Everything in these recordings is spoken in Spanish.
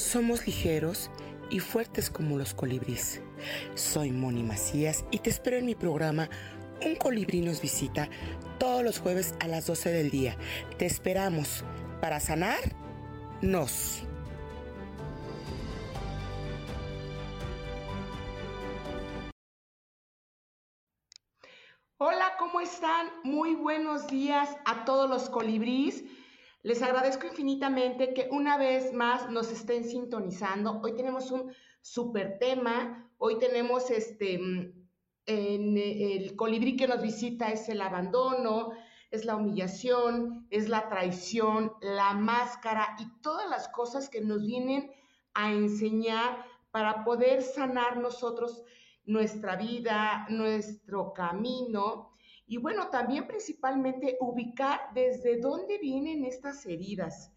Somos ligeros y fuertes como los colibríes. Soy Moni Macías y te espero en mi programa Un colibrí nos visita todos los jueves a las 12 del día. Te esperamos para sanar nos. Hola, ¿cómo están? Muy buenos días a todos los colibríes. Les agradezco infinitamente que una vez más nos estén sintonizando. Hoy tenemos un super tema. Hoy tenemos este, en el colibrí que nos visita es el abandono, es la humillación, es la traición, la máscara y todas las cosas que nos vienen a enseñar para poder sanar nosotros nuestra vida, nuestro camino y bueno, también principalmente ubicar desde dónde vienen estas heridas.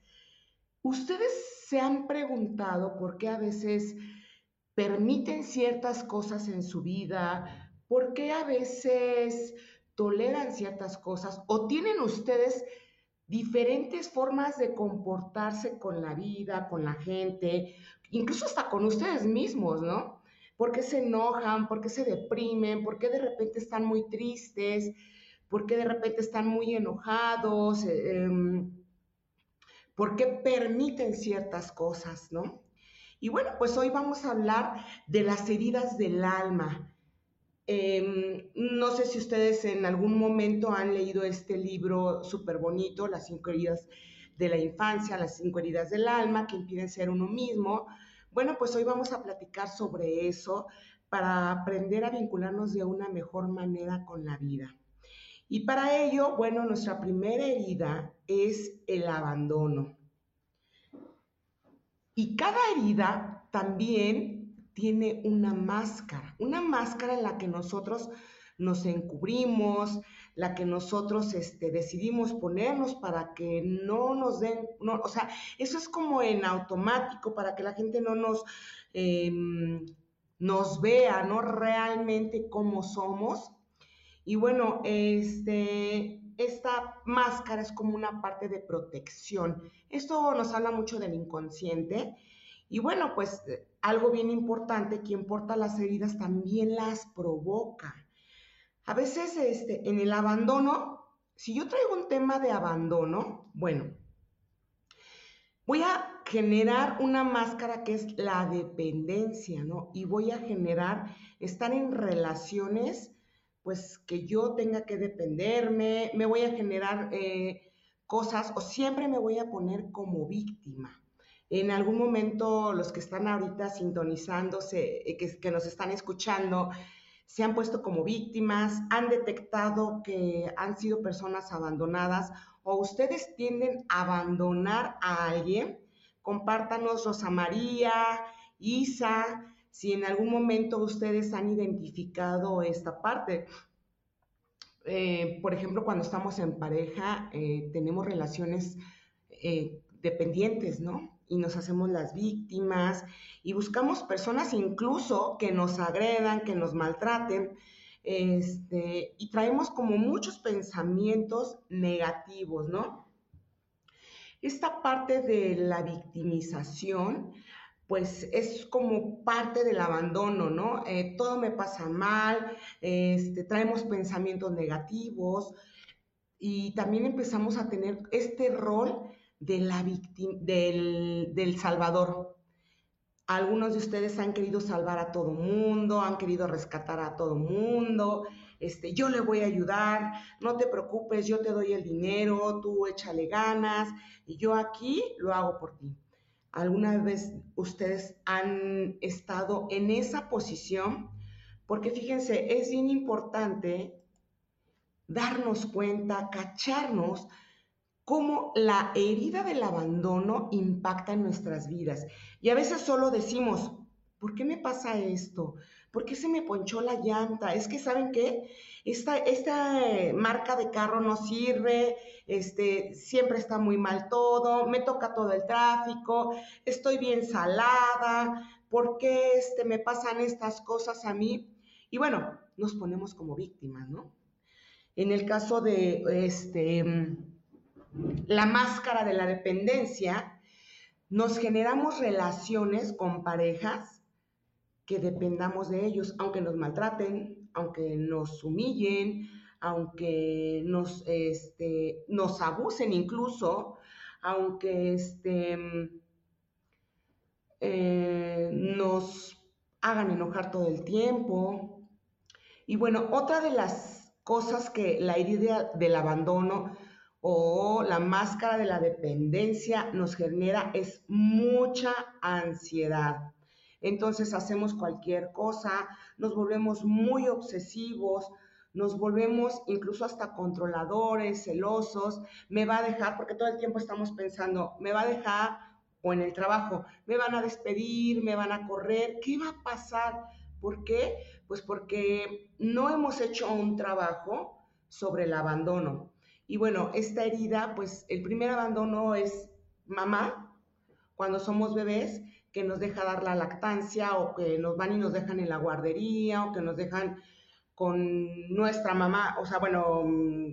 ¿Ustedes se han preguntado por qué a veces permiten ciertas cosas en su vida? ¿Por qué a veces toleran ciertas cosas? ¿O tienen ustedes diferentes formas de comportarse con la vida, con la gente, incluso hasta con ustedes mismos, ¿no? Por qué se enojan, por qué se deprimen, por qué de repente están muy tristes, por qué de repente están muy enojados, eh, por qué permiten ciertas cosas, ¿no? Y bueno, pues hoy vamos a hablar de las heridas del alma. Em, no sé si ustedes en algún momento han leído este libro súper bonito, Las cinco heridas de la infancia, las cinco heridas del alma que impiden ser uno mismo. Bueno, pues hoy vamos a platicar sobre eso para aprender a vincularnos de una mejor manera con la vida. Y para ello, bueno, nuestra primera herida es el abandono. Y cada herida también tiene una máscara, una máscara en la que nosotros nos encubrimos, la que nosotros este, decidimos ponernos para que no nos den, no, o sea, eso es como en automático para que la gente no nos, em, nos vea, ¿no? Realmente cómo somos. Y bueno, este, esta máscara es como una parte de protección. Esto nos habla mucho del inconsciente. Y bueno, pues algo bien importante, quien porta las heridas también las provoca. A veces este, en el abandono, si yo traigo un tema de abandono, bueno, voy a generar una máscara que es la dependencia, ¿no? Y voy a generar estar en relaciones, pues que yo tenga que dependerme, me voy a generar eh, cosas o siempre me voy a poner como víctima. En algún momento los que están ahorita sintonizándose, eh, que, que nos están escuchando, se han puesto como víctimas, han detectado que han sido personas abandonadas o ustedes tienden a abandonar a alguien, compártanos Rosa María, Isa, si en algún momento ustedes han identificado esta parte. Eh, por ejemplo, cuando estamos en pareja, eh, tenemos relaciones eh, dependientes, ¿no? Y nos hacemos las víctimas y buscamos personas incluso que nos agredan, que nos maltraten, este, y traemos como muchos pensamientos negativos, ¿no? Esta parte de la victimización, pues es como parte del abandono, ¿no? Eh, todo me pasa mal, este, traemos pensamientos negativos y también empezamos a tener este rol de la del, del Salvador. Algunos de ustedes han querido salvar a todo mundo, han querido rescatar a todo mundo. Este, yo le voy a ayudar, no te preocupes, yo te doy el dinero, tú échale ganas y yo aquí lo hago por ti. ¿Alguna vez ustedes han estado en esa posición? Porque fíjense, es bien importante darnos cuenta, cacharnos cómo la herida del abandono impacta en nuestras vidas. Y a veces solo decimos, ¿por qué me pasa esto? ¿Por qué se me ponchó la llanta? Es que, ¿saben qué? Esta, eh, marca de carro no sirve, este, siempre está muy mal todo, me toca todo el tráfico, estoy bien salada, ¿por qué este, me pasan estas cosas a mí? Y bueno, nos ponemos como víctimas, ¿no? En el caso de este, la máscara de la dependencia, nos generamos relaciones con parejas que dependamos de ellos, aunque nos maltraten, aunque nos humillen, aunque nos, este, nos abusen incluso, aunque este, eh, nos hagan enojar todo el tiempo. Y bueno, otra de las cosas que la herida del abandono o la máscara de la dependencia nos genera es mucha ansiedad. Entonces hacemos cualquier cosa, nos volvemos muy obsesivos, nos volvemos incluso hasta controladores, celosos, me va a dejar, porque todo el tiempo estamos pensando, me va a dejar o en el trabajo, me van a despedir, me van a correr, ¿qué va a pasar? ¿Por qué? Pues porque no hemos hecho un trabajo sobre el abandono. Y bueno, esta herida, pues el primer abandono es mamá, cuando somos bebés, que nos deja dar la lactancia o que nos van y nos dejan en la guardería o que nos dejan con nuestra mamá, o sea, bueno,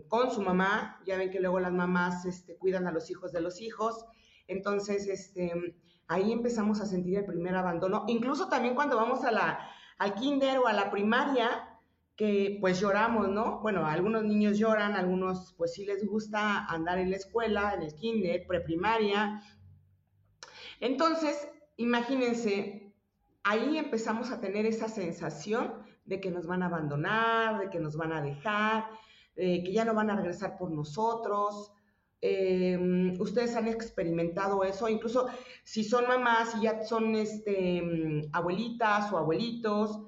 con su mamá, ya ven que luego las mamás este, cuidan a los hijos de los hijos, entonces este, ahí empezamos a sentir el primer abandono, incluso también cuando vamos a la, al kinder o a la primaria, que pues lloramos, ¿no? Bueno, algunos niños lloran, algunos pues sí les gusta andar en la escuela, en el kinder, preprimaria. Entonces, imagínense, ahí empezamos a tener esa sensación de que nos van a abandonar, de que nos van a dejar, que ya no van a regresar por nosotros. Em, ustedes han experimentado eso, incluso si son mamás y ya son este, abuelitas o abuelitos,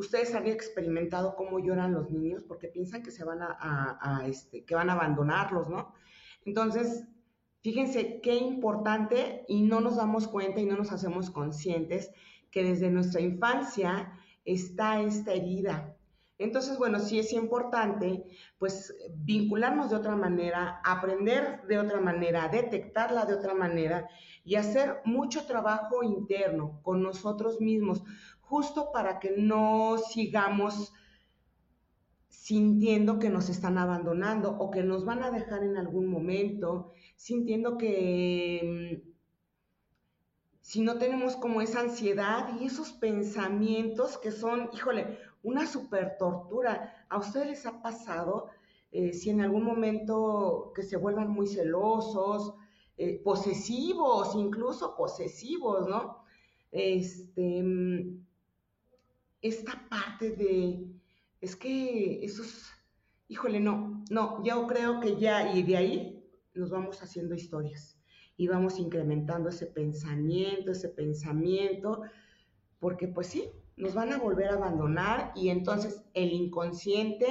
ustedes han experimentado cómo lloran los niños porque piensan que se van a, este, que van a abandonarlos, ¿no? Entonces, fíjense qué importante y no nos damos cuenta y no nos hacemos conscientes que desde nuestra infancia está esta herida. Entonces, bueno, sí es importante, pues, vincularnos de otra manera, aprender de otra manera, detectarla de otra manera y hacer mucho trabajo interno con nosotros mismos, justo para que no sigamos sintiendo que nos están abandonando o que nos van a dejar en algún momento, sintiendo que mm, si no tenemos como esa ansiedad y esos pensamientos que son, híjole, una super tortura. ¿A ustedes les ha pasado eh, si en algún momento que se vuelvan muy celosos, eh, posesivos, incluso posesivos, ¿no? Este, mm, esta parte de, es que esos, híjole, no, no, yo creo que ya, y de ahí nos vamos haciendo historias y vamos incrementando ese pensamiento, ese pensamiento, porque pues sí, nos van a volver a abandonar y entonces el inconsciente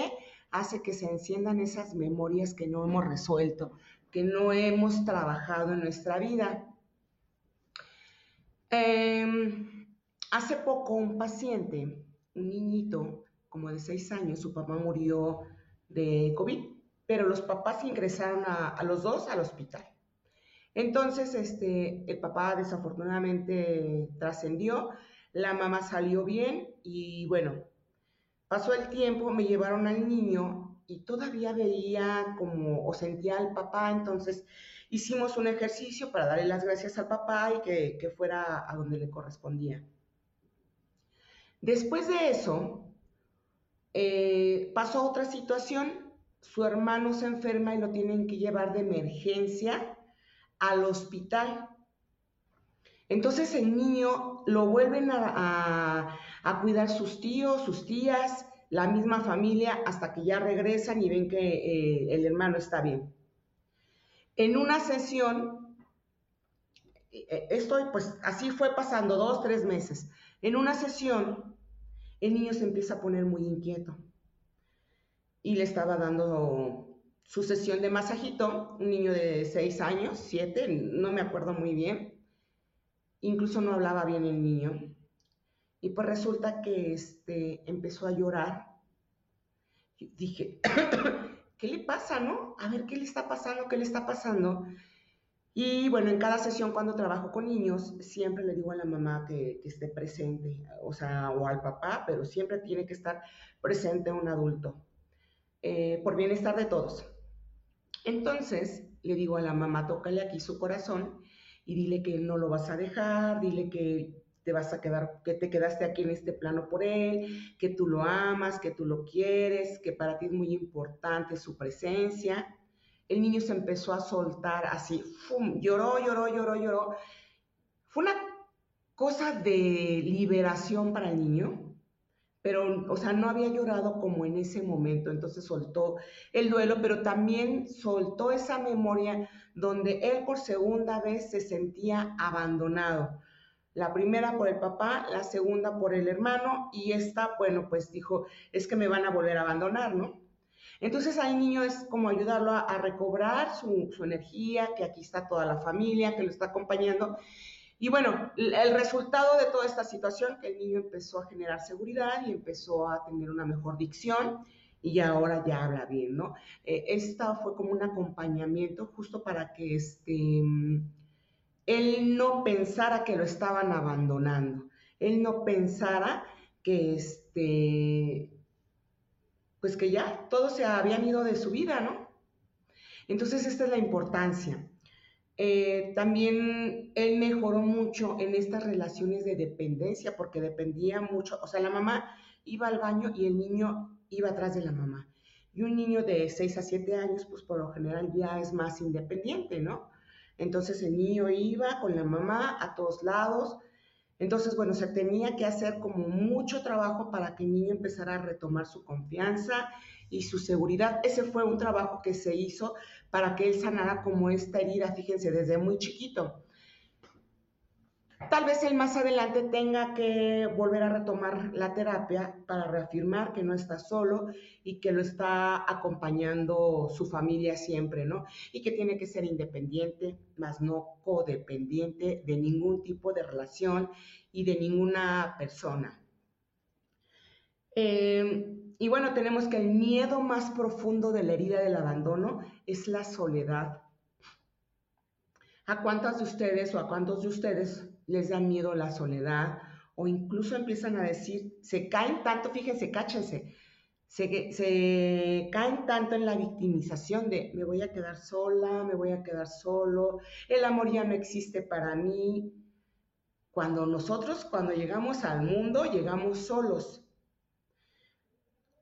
hace que se enciendan esas memorias que no hemos resuelto, que no hemos trabajado en nuestra vida. Eh, Hace poco un paciente, un niñito como de seis años, su papá murió de COVID, pero los papás ingresaron a, los dos al hospital. Entonces, este, el papá desafortunadamente trascendió, la mamá salió bien y bueno, pasó el tiempo, me llevaron al niño y todavía veía como o sentía al papá, entonces hicimos un ejercicio para darle las gracias al papá y que, fuera a donde le correspondía. Después de eso, eh, pasó otra situación. Su hermano se enferma y lo tienen que llevar de emergencia al hospital. Entonces el niño lo vuelven a, cuidar sus tíos, sus tías, la misma familia, hasta que ya regresan y ven que eh, el hermano está bien. En una sesión, eh, esto pues así fue pasando dos, tres meses. En una sesión, el niño se empieza a poner muy inquieto y le estaba dando su sesión de masajito, un niño de 6 años, 7, no me acuerdo muy bien, incluso no hablaba bien el niño. Y pues resulta que este, empezó a llorar. dije, ¿qué le pasa, no? A ver, ¿qué le está pasando? ¿Qué le está pasando? Y bueno, en cada sesión cuando trabajo con niños, siempre le digo a la mamá que, esté presente, o sea, o al papá, pero siempre tiene que estar presente un adulto, eh, por bienestar de todos. Entonces, le digo a la mamá, tócale aquí su corazón y dile que no lo vas a dejar, dile que te vas a quedar, que te quedaste aquí en este plano por él, que tú lo amas, que tú lo quieres, que para ti es muy importante su presencia el niño se empezó a soltar así, ¡fum! lloró, lloró, lloró, lloró. Fue una cosa de liberación para el niño, pero, o sea, no había llorado como en ese momento, entonces soltó el duelo, pero también soltó esa memoria donde él por segunda vez se sentía abandonado. La primera por el papá, la segunda por el hermano, y esta, bueno, pues dijo, es que me van a volver a abandonar, ¿no? Entonces ahí niño es como ayudarlo a, recobrar su, energía, que aquí está toda la familia que lo está acompañando. Y bueno, el resultado de toda esta situación, que el niño empezó a generar seguridad y empezó a tener una mejor dicción y ahora ya habla bien, ¿no? Eh, esta fue como un acompañamiento justo para que este, él no pensara que lo estaban abandonando, él no pensara que este, pues que ya todos se habían ido de su vida, ¿no? Entonces esta es la importancia. Eh, también él mejoró mucho en estas relaciones de dependencia porque dependía mucho, o sea, la mamá iba al baño y el niño iba atrás de la mamá. Y un niño de 6 a 7 años, pues por lo general ya es más independiente, ¿no? Entonces el niño iba con la mamá a todos lados, entonces, bueno, se tenía que hacer como mucho trabajo para que el niño empezara a retomar su confianza y su seguridad. Ese fue un trabajo que se hizo para que él sanara como esta herida, fíjense, desde muy chiquito. Tal vez él más adelante tenga que volver a retomar la terapia para reafirmar que no está solo y que lo está acompañando su familia siempre, ¿no? Y que tiene que ser independiente, más no codependiente de ningún tipo de relación y de ninguna persona. Em, y bueno, tenemos que el miedo más profundo de la herida del abandono es la soledad. ¿A cuántas de ustedes o a cuántos de ustedes les da miedo la soledad o incluso empiezan a decir, se caen tanto, fíjense, cáchense, se, caen tanto en la victimización de me voy a quedar sola, me voy a quedar solo, el amor ya no existe para mí. Cuando nosotros, cuando llegamos al mundo, llegamos solos.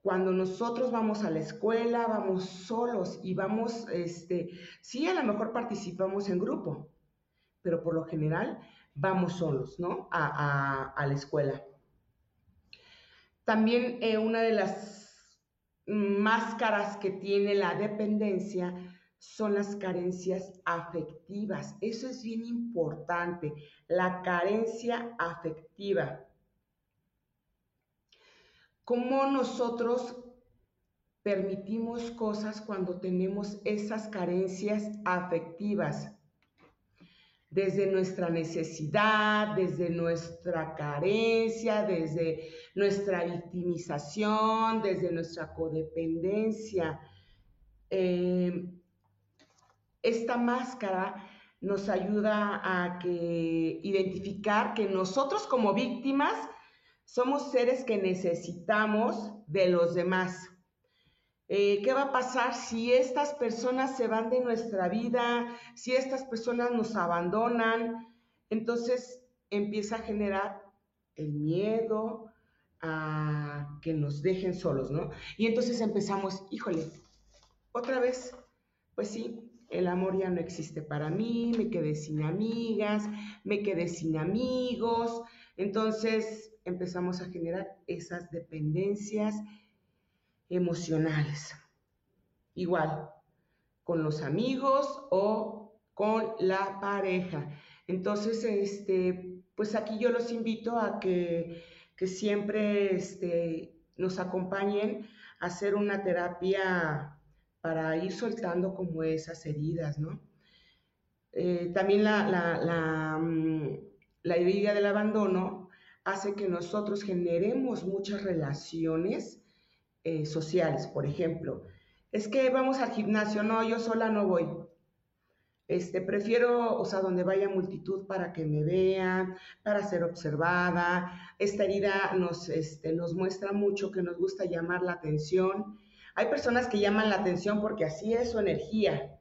Cuando nosotros vamos a la escuela, vamos solos y vamos, este, sí, a lo mejor participamos en grupo, pero por lo general vamos solos, ¿no? A, la escuela. También eh, una de las máscaras que tiene la dependencia son las carencias afectivas. Eso es bien importante, la carencia afectiva. ¿Cómo nosotros permitimos cosas cuando tenemos esas carencias afectivas? Desde nuestra necesidad, desde nuestra carencia, desde nuestra victimización, desde nuestra codependencia. Eh, esta máscara nos ayuda a identificar que nosotros como víctimas somos seres que necesitamos de los demás. Eh, ¿Qué va a pasar si estas personas se van de nuestra vida, si estas personas nos abandonan? Entonces empieza a generar el miedo a que nos dejen solos, ¿no? Y entonces empezamos, híjole, otra vez, pues sí, el amor ya no existe para mí, me quedé sin amigas, me quedé sin amigos. Entonces empezamos a generar esas dependencias emocionales. Igual, con los amigos o con la pareja. Entonces, este, pues aquí yo los invito a que, siempre este, nos acompañen a hacer una terapia para ir soltando como esas heridas, ¿no? Eh, también la, la, la, mm, la herida del abandono hace que nosotros generemos muchas relaciones eh, sociales. Por ejemplo, es que vamos al gimnasio, no, yo sola no voy. Este, prefiero, o sea, donde vaya multitud para que me vean, para ser observada. Esta herida nos, este, nos muestra mucho que nos gusta llamar la atención. Hay personas que llaman la atención porque así es su energía,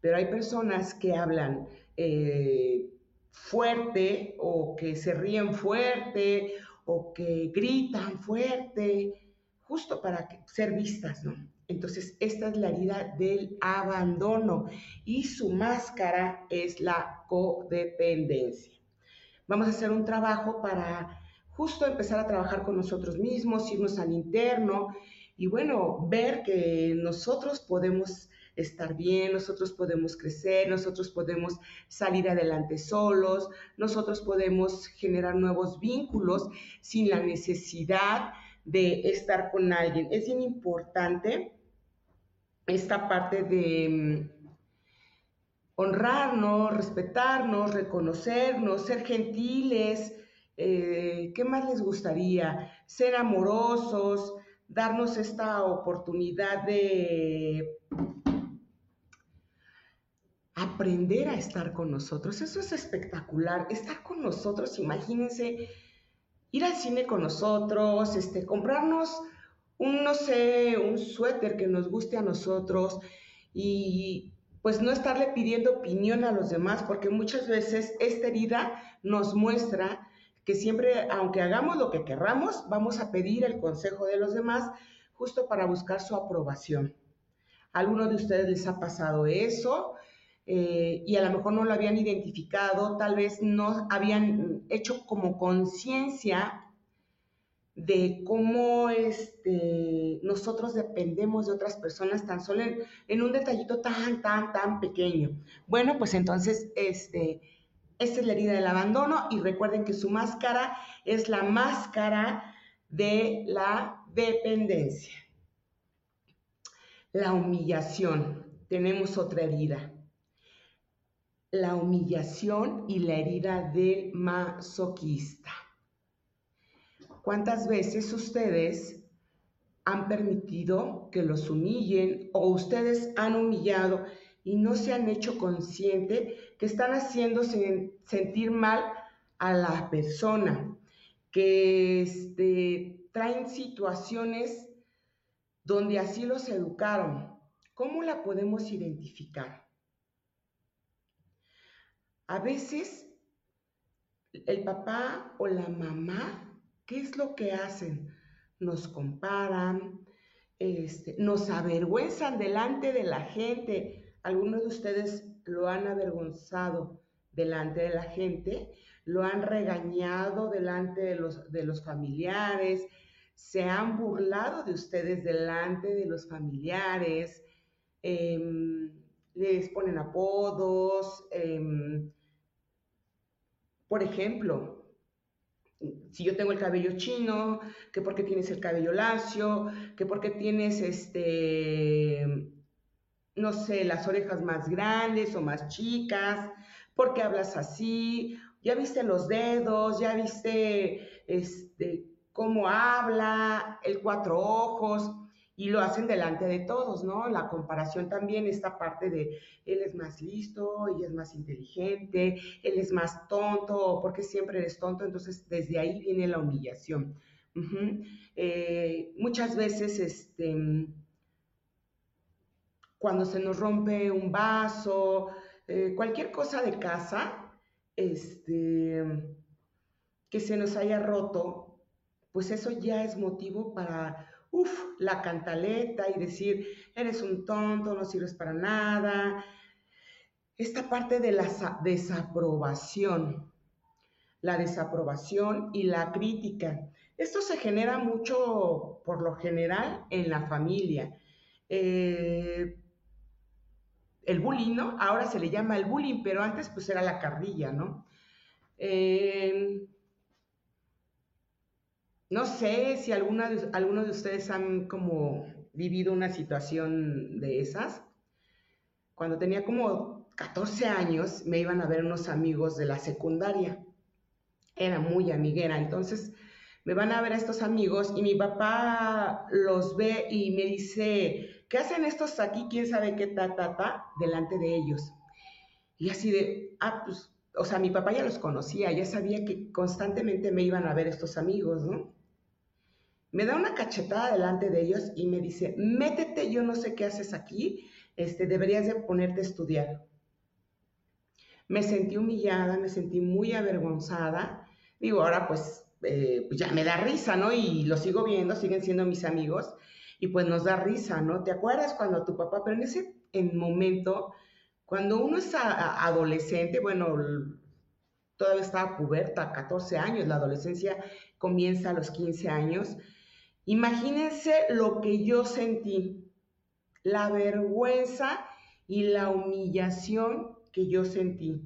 pero hay personas que hablan eh, fuerte o que se ríen fuerte o que gritan fuerte, justo para ser vistas, ¿no? Entonces, esta es la herida del abandono y su máscara es la codependencia. Vamos a hacer un trabajo para justo empezar a trabajar con nosotros mismos, irnos al interno y bueno, ver que nosotros podemos estar bien, nosotros podemos crecer, nosotros podemos salir adelante solos, nosotros podemos generar nuevos vínculos sin la necesidad de estar con alguien. Es bien importante esta parte de mm, honrarnos, respetarnos, reconocernos, ser gentiles. Eh, ¿Qué más les gustaría? Ser amorosos, darnos esta oportunidad de aprender a estar con nosotros. Eso es espectacular. Estar con nosotros, imagínense, ir al cine con nosotros, este, comprarnos un, no sé, un suéter que nos guste a nosotros y pues no estarle pidiendo opinión a los demás, porque muchas veces esta herida nos muestra que siempre, aunque hagamos lo que querramos, vamos a pedir el consejo de los demás justo para buscar su aprobación. ¿A alguno de ustedes les ha pasado eso? Eh, y a lo mejor no lo habían identificado, tal vez no habían hecho como conciencia de cómo este, nosotros dependemos de otras personas tan solo en, un detallito tan, tan, tan pequeño. Bueno, pues entonces, este, esta es la herida del abandono y recuerden que su máscara es la máscara de la dependencia. La humillación. Tenemos otra herida. La humillación y la herida del masoquista. ¿Cuántas veces ustedes han permitido que los humillen o ustedes han humillado y no se han hecho consciente que están haciendo sentir mal a la persona, que este, traen situaciones donde así los educaron? ¿Cómo la podemos identificar? A veces el papá o la mamá ¿Qué es lo que hacen? Nos comparan, este, nos avergüenzan delante de la gente. Algunos de ustedes lo han avergonzado delante de la gente, lo han regañado delante de los, de los familiares, se han burlado de ustedes delante de los familiares, em, les ponen apodos. Em, por ejemplo, si yo tengo el cabello chino, que porque tienes el cabello lacio, que porque tienes este, no sé, las orejas más grandes o más chicas, porque hablas así, ya viste los dedos, ya viste este, cómo habla, el cuatro ojos y lo hacen delante de todos, ¿no? La comparación también, esta parte de él es más listo, ella es más inteligente, él es más tonto, porque siempre eres tonto, entonces desde ahí viene la humillación. Eh, muchas veces, este, cuando se nos rompe un vaso, eh, cualquier cosa de casa, este, que se nos haya roto, pues eso ya es motivo para Uf, la cantaleta y decir, eres un tonto, no sirves para nada. Esta parte de la desaprobación, la desaprobación y la crítica. Esto se genera mucho, por lo general, en la familia. Eh, el bullying, ¿no? Ahora se le llama el bullying, pero antes pues era la carrilla, ¿no? Eh, no sé si alguna de, algunos de ustedes han como vivido una situación de esas. Cuando tenía como 14 años, me iban a ver unos amigos de la secundaria. Era muy amiguera, entonces me van a ver a estos amigos y mi papá los ve y me dice, ¿qué hacen estos aquí? ¿Quién sabe qué ta, ta? Delante de ellos. Y así de, ah, pues, o sea, mi papá ya los conocía, ya sabía que constantemente me iban a ver estos amigos, ¿no? Me da una cachetada delante de ellos y me dice, métete, yo no sé qué haces aquí, este, deberías de ponerte a estudiar. Me sentí humillada, me sentí muy avergonzada. Digo, ahora pues, eh, pues ya me da risa, ¿no? Y lo sigo viendo, siguen siendo mis amigos y pues nos da risa, ¿no? ¿Te acuerdas cuando tu papá, pero en ese en momento cuando uno es adolescente, bueno, todavía estaba puberta, 14 años, la adolescencia comienza a los 15 años. Imagínense lo que yo sentí, la vergüenza y la humillación que yo sentí.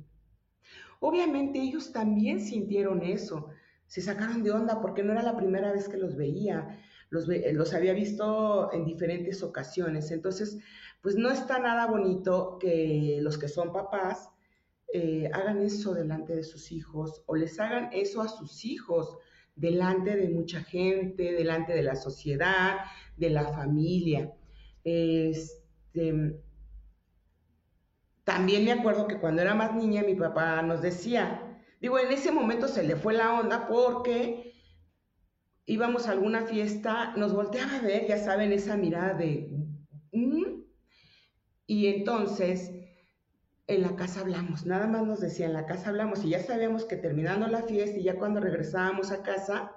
Obviamente ellos también sintieron eso, se sacaron de onda porque no era la primera vez que los veía, los, los había visto en diferentes ocasiones. Entonces, pues no está nada bonito que los que son papás eh, hagan eso delante de sus hijos o les hagan eso a sus hijos delante de mucha gente, delante de la sociedad, de la familia. Este, también me acuerdo que cuando era más niña mi papá nos decía, digo, en ese momento se le fue la onda porque íbamos a alguna fiesta, nos volteaba a ver, ya saben, esa mirada de, y entonces, en la casa hablamos, nada más nos decía, en la casa hablamos, y ya sabíamos que terminando la fiesta y ya cuando regresábamos a casa,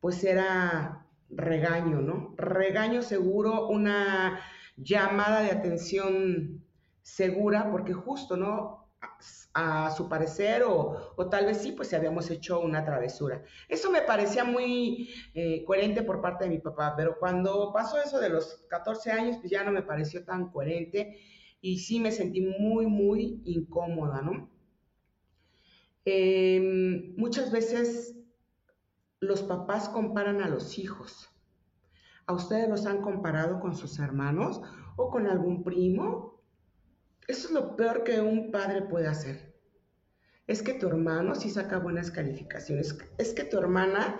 pues era regaño, ¿no? Regaño seguro, una llamada de atención segura, porque justo, ¿no? A su parecer o, tal vez sí, pues habíamos hecho una travesura. Eso me parecía muy eh, coherente por parte de mi papá, pero cuando pasó eso de los 14 años, pues ya no me pareció tan coherente y sí me sentí muy, muy incómoda, ¿no? Em, muchas veces los papás comparan a los hijos. ¿A ustedes los han comparado con sus hermanos o con algún primo eso es lo peor que un padre puede hacer. Es que tu hermano sí saca buenas calificaciones. Es que tu hermana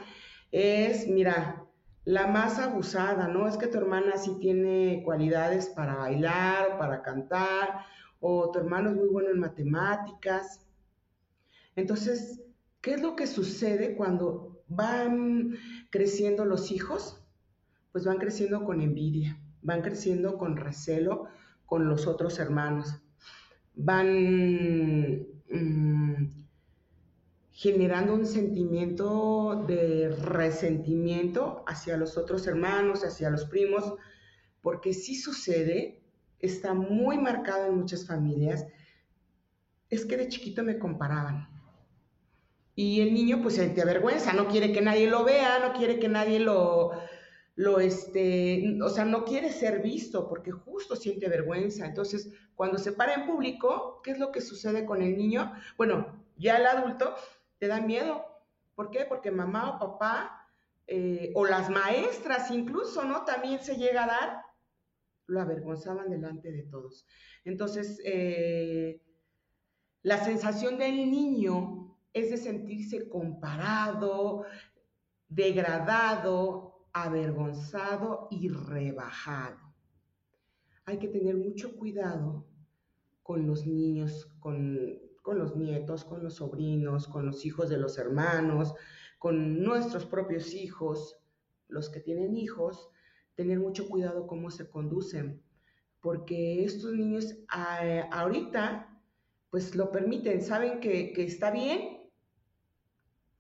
es, mira, la más abusada, ¿no? Es que tu hermana sí tiene cualidades para bailar o para cantar, o tu hermano es muy bueno en matemáticas. Entonces, ¿qué es lo que sucede cuando van creciendo los hijos? Pues van creciendo con envidia, van creciendo con recelo, con los otros hermanos. Van mm, generando un sentimiento de resentimiento hacia los otros hermanos, hacia los primos, porque sí sucede, está muy marcado en muchas familias, es que de chiquito me comparaban. Y el niño pues se te avergüenza, no quiere que nadie lo vea, no quiere que nadie lo, lo este, o sea, no quiere ser visto porque justo siente vergüenza. Entonces, cuando se para en público, ¿qué es lo que sucede con el niño? Bueno, ya el adulto te da miedo. ¿Por qué? Porque mamá o papá eh, o las maestras incluso, ¿no? También se llega a dar, lo avergonzaban delante de todos. Entonces, eh, la sensación del niño es de sentirse comparado, degradado, avergonzado y rebajado. Hay que tener mucho cuidado con los niños, con, los nietos, con los sobrinos, con los hijos de los hermanos, con nuestros propios hijos, los que tienen hijos, tener mucho cuidado cómo se conducen, porque estos niños ah, ahorita pues lo permiten, saben que está bien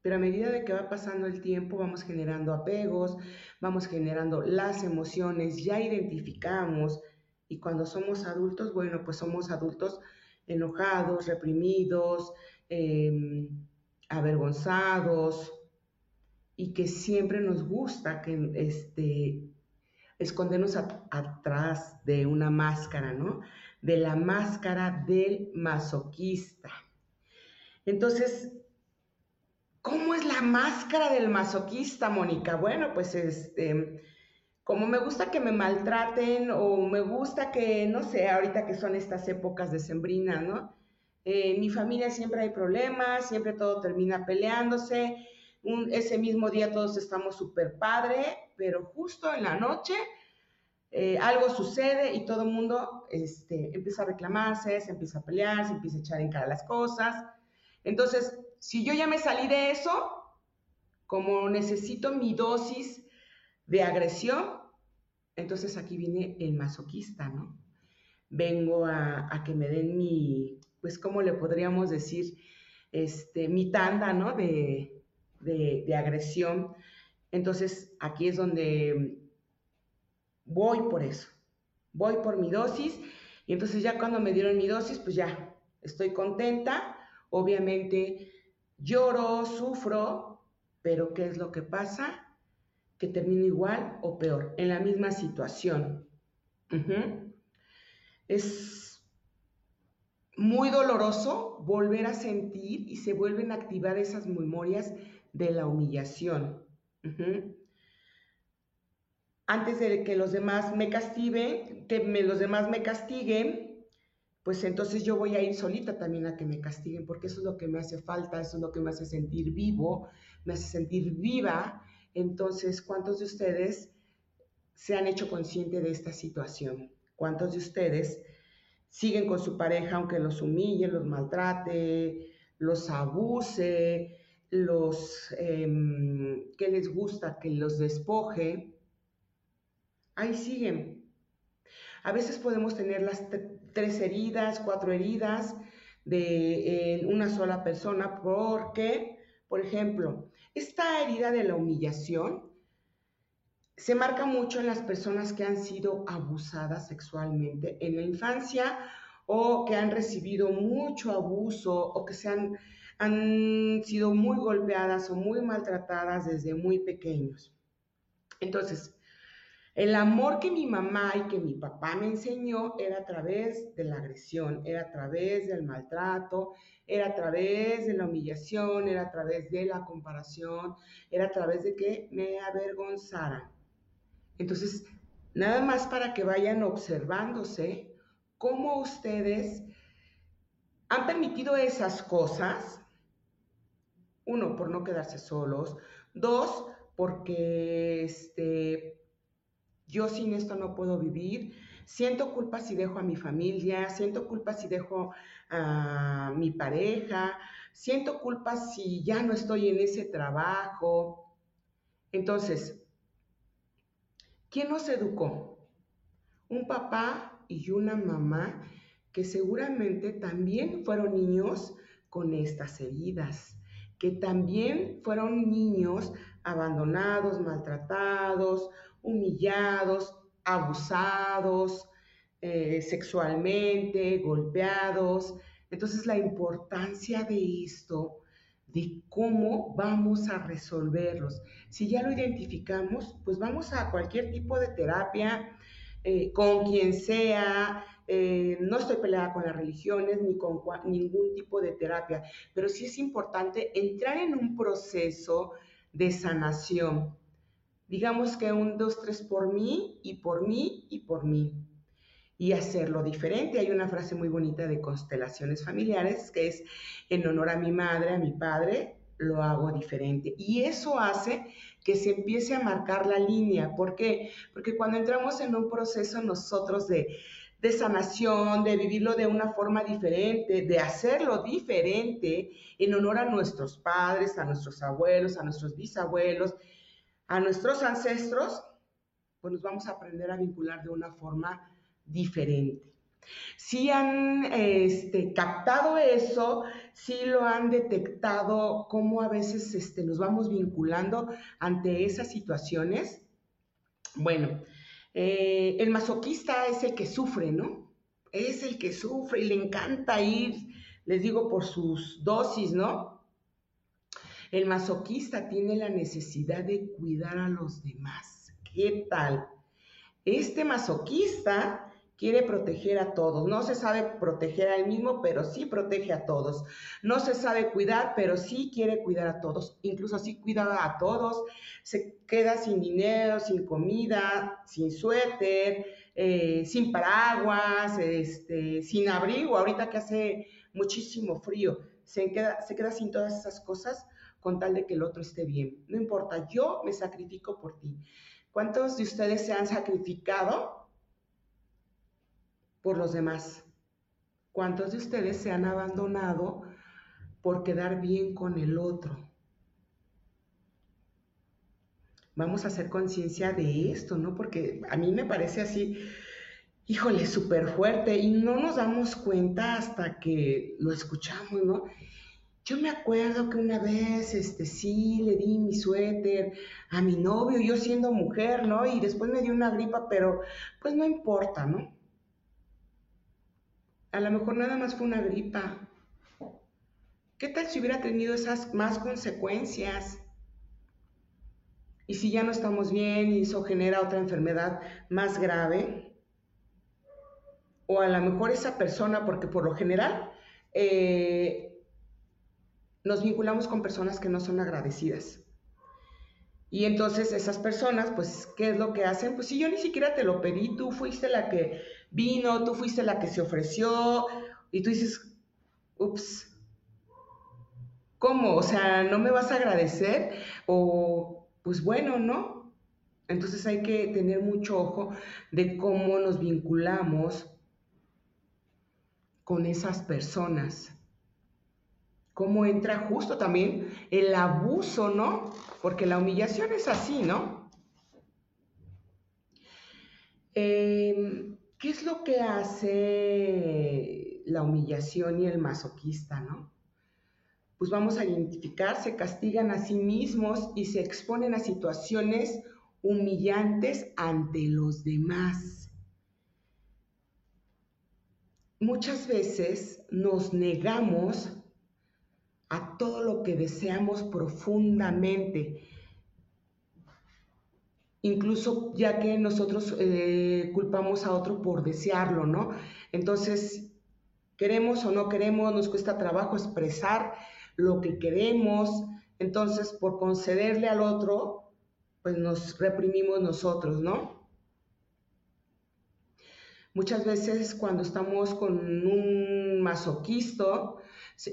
pero a medida de que va pasando el tiempo, vamos generando apegos, vamos generando las emociones, ya identificamos y cuando somos adultos, bueno, pues somos adultos enojados, reprimidos, em, avergonzados y que siempre nos gusta que este, escondernos atrás de una máscara, ¿no? De la máscara del masoquista. Entonces, ¿Cómo es la máscara del masoquista, Mónica? Bueno, pues este, como me gusta que me maltraten o me gusta que, no sé, ahorita que son estas épocas de sembrina, ¿no? En mi familia siempre hay problemas, siempre todo termina peleándose. ese mismo día todos estamos súper padre, pero justo en la noche eh, algo sucede y todo el mundo este, empieza a reclamarse, se empieza a pelear, se empieza a echar en cara las cosas. Entonces, si yo ya me salí de eso, como necesito mi dosis de agresión, entonces aquí viene el masoquista, ¿no? Vengo a, que me den mi, pues, ¿cómo le podríamos decir? Este, mi tanda, ¿no? De, de agresión. Entonces, aquí es donde voy por eso, voy por mi dosis y entonces ya cuando me dieron mi dosis, pues ya estoy contenta, obviamente lloro, sufro, pero ¿qué es lo que pasa? Que termino igual o peor, en la misma situación. Es muy doloroso volver a sentir y se vuelven a activar esas memorias de la humillación antes de que los demás me castiguen, que los demás me castiguen, pues entonces yo voy a ir solita también a que me castiguen, porque eso es lo que me hace falta, eso es lo que me hace sentir vivo, me hace sentir viva. Entonces, ¿cuántos de ustedes se han hecho consciente de esta situación? ¿Cuántos de ustedes siguen con su pareja aunque los humille, los maltrate, los abuse, los em, que les gusta que los despoje? ahí siguen. A veces podemos tener las tres heridas, cuatro heridas de una sola persona porque, por ejemplo, esta herida de la humillación se marca mucho en las personas que han sido abusadas sexualmente en la infancia o que han recibido mucho abuso o que se han, han sido muy golpeadas o muy maltratadas desde muy pequeños. Entonces, el amor que mi mamá y que mi papá me enseñó era a través de la agresión, era a través del maltrato, era a través de la humillación, era a través de la comparación, era a través de que me avergonzaran. Entonces, nada más para que vayan observándose cómo ustedes han permitido esas cosas. Uno, por no quedarse solos. Dos, porque este, yo sin esto no puedo vivir, siento culpa si dejo a mi familia, siento culpa si dejo a mi pareja, siento culpa si ya no estoy en ese trabajo. Entonces, ¿quién nos educó? Un papá y una mamá que seguramente también fueron niños con estas heridas, que también fueron niños abandonados, maltratados humillados, abusados eh, sexualmente, golpeados. Entonces la importancia de esto, de cómo vamos a resolverlos. Si ya lo identificamos, pues vamos a cualquier tipo de terapia, eh, con quien sea. Eh, no estoy peleada con las religiones ni con ningún tipo de terapia, pero sí es importante entrar en un proceso de sanación digamos que un, dos, tres por mí y por mí y por mí. Y hacerlo diferente. Hay una frase muy bonita de constelaciones familiares que es, en honor a mi madre, a mi padre, lo hago diferente. Y eso hace que se empiece a marcar la línea. ¿Por qué? Porque cuando entramos en un proceso nosotros de, de sanación, de vivirlo de una forma diferente, de hacerlo diferente en honor a nuestros padres, a nuestros abuelos, a nuestros bisabuelos, a nuestros ancestros, pues nos vamos a aprender a vincular de una forma diferente. Si han este, captado eso, si lo han detectado, cómo a veces este, nos vamos vinculando ante esas situaciones. Bueno, eh, el masoquista es el que sufre, ¿no? Es el que sufre y le encanta ir, les digo, por sus dosis, ¿no? El masoquista tiene la necesidad de cuidar a los demás. ¿Qué tal? Este masoquista quiere proteger a todos. No se sabe proteger a él mismo, pero sí protege a todos. No se sabe cuidar, pero sí quiere cuidar a todos. Incluso así cuida a todos. Se queda sin dinero, sin comida, sin suéter, eh, sin paraguas, este, sin abrigo. Ahorita que hace muchísimo frío, se queda, se queda sin todas esas cosas con tal de que el otro esté bien. No importa, yo me sacrifico por ti. ¿Cuántos de ustedes se han sacrificado por los demás. ¿Cuántos de ustedes se han abandonado por quedar bien con el otro? Vamos a hacer conciencia de esto, ¿no? Porque a mí me parece así, híjole, súper fuerte y no nos damos cuenta hasta que lo escuchamos, ¿no? Yo me acuerdo que una vez, este, sí, le di mi suéter a mi novio, yo siendo mujer, ¿no? Y después me dio una gripa, pero pues no importa, ¿no? A lo mejor nada más fue una gripa. ¿Qué tal si hubiera tenido esas más consecuencias? Y si ya no estamos bien y eso genera otra enfermedad más grave. O a lo mejor esa persona, porque por lo general eh, nos vinculamos con personas que no son agradecidas. Y entonces esas personas, pues, ¿qué es lo que hacen? Pues si yo ni siquiera te lo pedí, tú fuiste la que vino, tú fuiste la que se ofreció, y tú dices, ups, ¿cómo? O sea, ¿no me vas a agradecer? O, pues bueno, ¿no? Entonces hay que tener mucho ojo de cómo nos vinculamos con esas personas. Cómo entra justo también el abuso, ¿no? Porque la humillación es así, ¿no? Eh, ¿Qué es lo que hace la humillación y el masoquista, no? Pues vamos a identificar, se castigan a sí mismos y se exponen a situaciones humillantes ante los demás. Muchas veces nos negamos a todo lo que deseamos profundamente incluso ya que nosotros eh, culpamos a otro por desearlo, ¿no? Entonces, queremos o no queremos, nos cuesta trabajo expresar lo que queremos, entonces por concederle al otro, pues nos reprimimos nosotros, ¿no? Muchas veces cuando estamos con un masoquisto,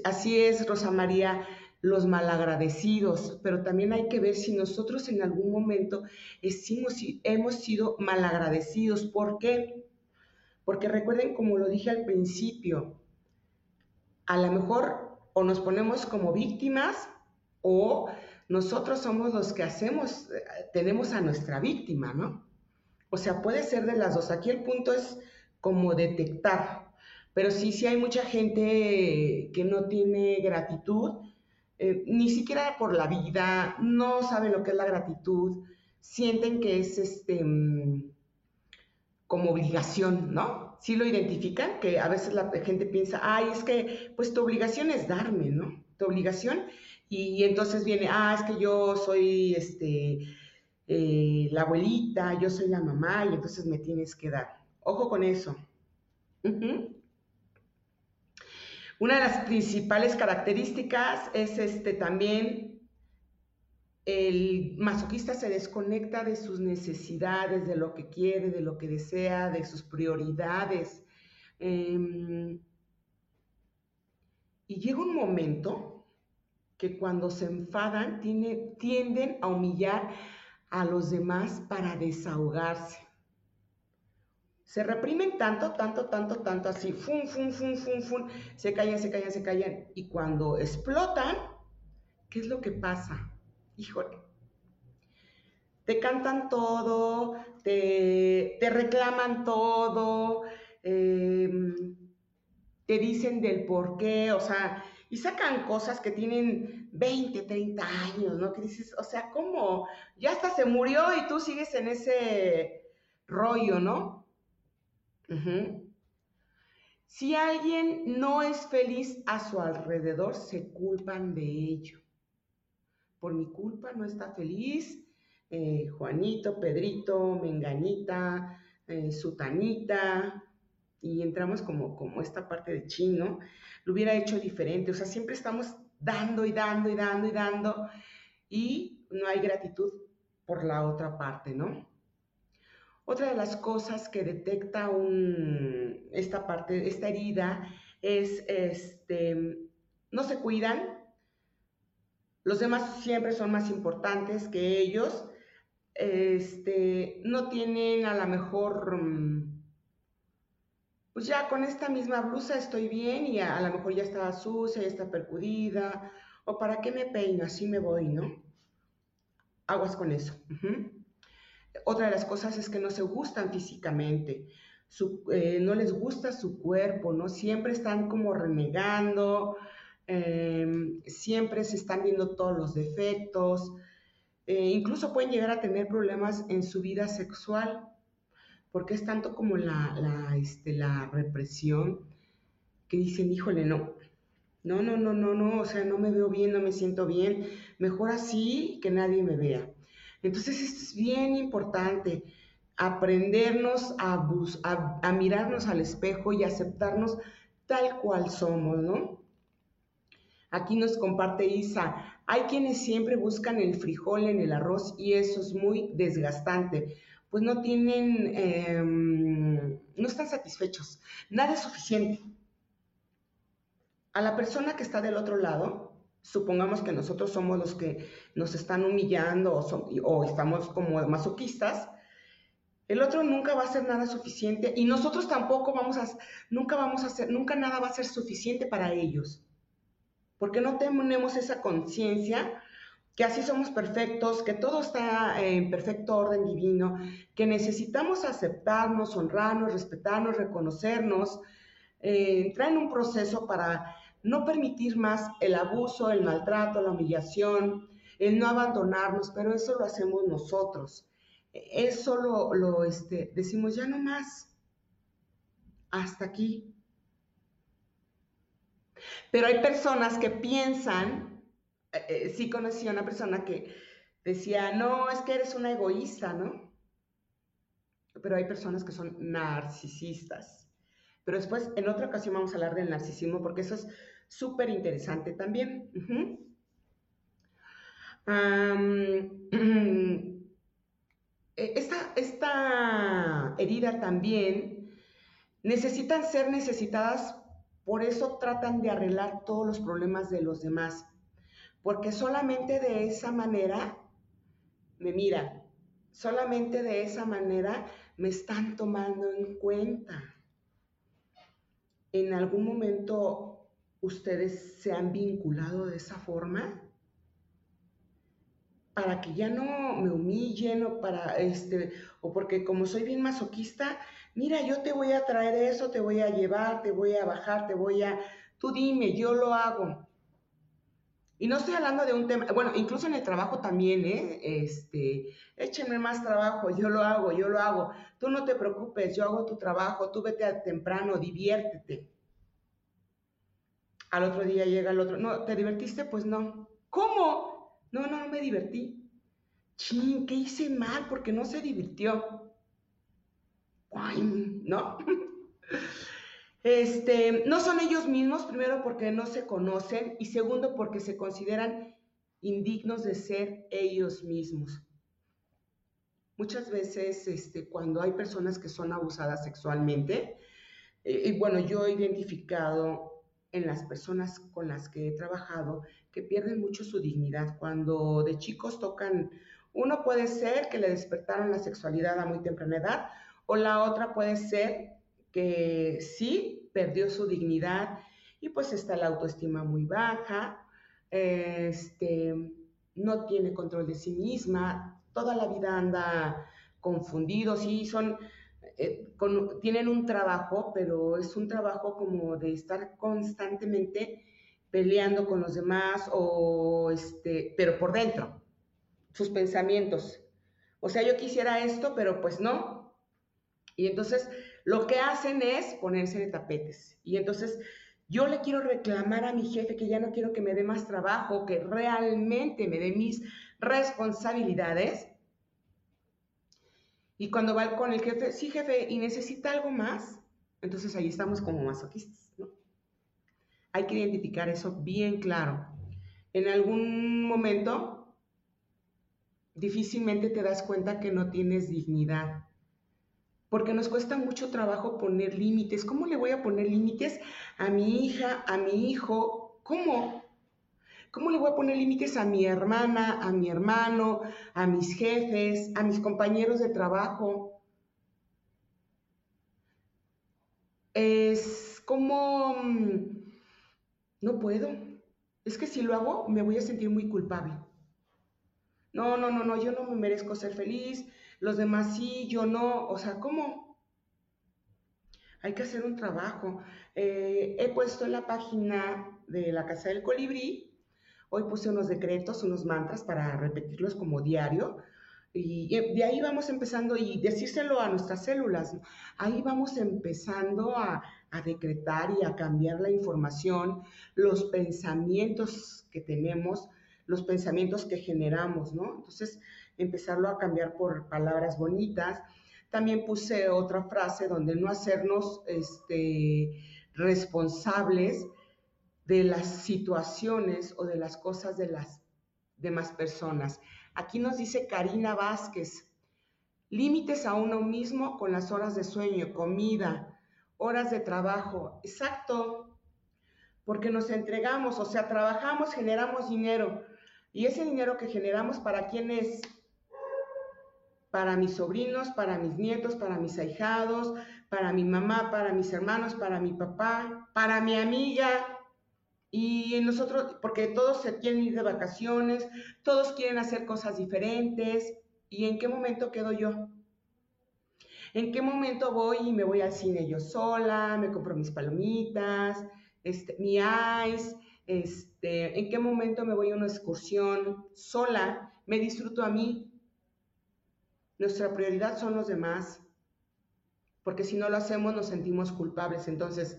así es, Rosa María, los malagradecidos, pero también hay que ver si nosotros en algún momento hemos sido malagradecidos. ¿Por qué? Porque recuerden, como lo dije al principio, a lo mejor o nos ponemos como víctimas o nosotros somos los que hacemos, tenemos a nuestra víctima, ¿no? O sea, puede ser de las dos. Aquí el punto es como detectar. Pero sí, sí hay mucha gente que no tiene gratitud eh, ni siquiera por la vida, no saben lo que es la gratitud, sienten que es este mm, como obligación, ¿no? Sí lo identifican, que a veces la gente piensa, ay, es que pues tu obligación es darme, ¿no? Tu obligación, y, entonces viene, ah, es que yo soy este, eh, la abuelita, yo soy la mamá, y entonces me tienes que dar. Ojo con eso. Una de las principales características es este también el masoquista se desconecta de sus necesidades, de lo que quiere, de lo que desea, de sus prioridades. Em, y llega un momento que cuando se enfadan tienden a humillar a los demás para desahogarse se reprimen tanto, tanto, tanto, tanto así, fun, fun, fun, fun, fun, se callan, se callan, se callan. Y cuando explotan, ¿qué es lo que pasa? Híjole. Te cantan todo, te, reclaman todo, em, te dicen del por qué, o sea, y sacan cosas que tienen 20, 30 años, ¿no? Que dices, o sea, ¿cómo? Ya hasta se murió y tú sigues en ese rollo, ¿no? Si alguien no es feliz a su alrededor, se culpan de ello. Por mi culpa no está feliz eh, Juanito, Pedrito, Menganita, eh, Sutanita, y entramos como, como esta parte de chino, lo hubiera hecho diferente. O sea, siempre estamos dando y dando y dando y dando y no hay gratitud por la otra parte, ¿no? Otra de las cosas que detecta esta parte, esta herida, es, este, no se cuidan, los demás siempre son más importantes que ellos, este, no tienen a lo mejor, mm, pues ya con esta misma blusa estoy bien y a, lo mejor ya está sucia, ya está percudida, o para qué me peino, así me voy, ¿no? Aguas con eso. Otra de las cosas es que no se gustan físicamente, eh, no les gusta su cuerpo, ¿no? Siempre están como renegando, em, siempre se están viendo todos los defectos, eh, incluso pueden llegar a tener problemas en su vida sexual, porque es tanto como la, la, este, la represión que dicen, híjole, no, no, no, no, no, no, o sea, no me veo bien, no me siento bien, mejor así que nadie me vea. Entonces, es bien importante, aprendernos a, a, mirarnos al espejo y aceptarnos tal cual somos, ¿no? Aquí nos comparte Isa, hay quienes siempre buscan el frijol en el arroz y eso es muy desgastante, pues no tienen, em, no están satisfechos, nada es suficiente. A la persona que está del otro lado, supongamos que nosotros somos los que nos están humillando o, estamos como masoquistas, el otro nunca va a ser nada suficiente y nosotros tampoco vamos a, nunca vamos a hacer, nunca nada va a ser suficiente para ellos. Porque no tenemos esa conciencia que así somos perfectos, que todo está en perfecto orden divino, que necesitamos aceptarnos, honrarnos, respetarnos, reconocernos, eh, entrar en un proceso para no permitir más el abuso, el maltrato, la humillación, el no abandonarnos, pero eso lo hacemos nosotros. Eso lo, lo este, decimos ya no más, hasta aquí. Pero hay personas que piensan, eh, eh, sí conocí a una persona que decía, no, es que eres una egoísta, ¿no? Pero hay personas que son narcisistas. Pero después, en otra ocasión vamos a hablar del narcisismo, porque eso es súper interesante también. E, esta, esta herida también necesitan ser necesitadas, por eso tratan de arreglar todos los problemas de los demás, porque solamente de esa manera me miran, solamente de esa manera me están tomando en cuenta. En algún momento ustedes se han vinculado de esa forma para que ya no me humillen o para este o porque como soy bien masoquista, mira, yo te voy a traer eso, te voy a llevar, te voy a bajar, te voy a tú dime, yo lo hago. Y no estoy hablando de un tema, bueno, incluso en el trabajo también, ¿eh? Este, échenme más trabajo, yo lo hago, yo lo hago. Tú no te preocupes, yo hago tu trabajo, tú vete a temprano, diviértete. Al otro día llega el otro, no, ¿te divertiste? Pues no. ¿Cómo? No, no, no me divertí. Chin, ¿qué hice mal? Porque no se divirtió. Ay, ¿no? Este, no son ellos mismos, primero porque no se conocen y segundo porque se consideran indignos de ser ellos mismos. Muchas veces, este, cuando hay personas que son abusadas sexualmente, eh, y bueno, yo he identificado en las personas con las que he trabajado que pierden mucho su dignidad. Cuando de chicos tocan, uno puede ser que le despertaron la sexualidad a muy temprana edad o la otra puede ser que sí perdió su dignidad y pues está la autoestima muy baja, este, no tiene control de sí misma, toda la vida anda confundido, sí, son eh, tienen un trabajo, pero es un trabajo como de estar constantemente peleando con los demás o este, pero por dentro, sus pensamientos. O sea, yo quisiera esto, pero pues no. Y entonces lo que hacen es ponerse de tapetes. Y entonces yo le quiero reclamar a mi jefe que ya no quiero que me dé más trabajo, que realmente me dé mis responsabilidades y cuando va con el jefe, sí jefe, ¿y necesita algo más? Entonces ahí estamos como masoquistas. Hay que identificar eso bien claro. En algún momento difícilmente te das cuenta que no tienes dignidad, porque nos cuesta mucho trabajo poner límites. ¿Cómo le voy a poner límites a mi hija, a mi hijo? ¿Cómo? ¿Cómo le voy a poner límites a mi hermana, a mi hermano, a mis jefes, a mis compañeros de trabajo? Es como, mm, no puedo. Es que si lo hago me voy a sentir muy culpable. No, no, no, no, yo no me merezco ser feliz, los demás sí, yo no. O sea, ¿cómo? Hay que hacer un trabajo. Eh, he puesto en la página de la Casa del Colibrí Hoy puse unos decretos, unos mantras para repetirlos como diario. Y de ahí vamos empezando y decírselo a nuestras células. Ahí vamos empezando a, a decretar y a cambiar la información, los pensamientos que tenemos, los pensamientos que generamos, ¿no? Entonces, empezarlo a cambiar por palabras bonitas. También puse otra frase donde no hacernos este, responsables de las situaciones o de las cosas de las demás personas. Aquí nos dice Karina Vázquez, límites a uno mismo con las horas de sueño, comida, horas de trabajo. Exacto, porque nos entregamos, o sea, trabajamos, generamos dinero. Y ese dinero que generamos, ¿para quién es? Para mis sobrinos, para mis nietos, para mis ahijados, para mi mamá, para mis hermanos, para mi papá, para mi amiga, y nosotros, porque todos se quieren ir de vacaciones, todos quieren hacer cosas diferentes. ¿Y en qué momento quedo yo? ¿En qué momento voy y me voy al cine yo sola, me compro mis palomitas, este, mi ice? Este, ¿En qué momento me voy a una excursión sola? Me disfruto a mí. Nuestra prioridad son los demás, porque si no lo hacemos nos sentimos culpables. Entonces,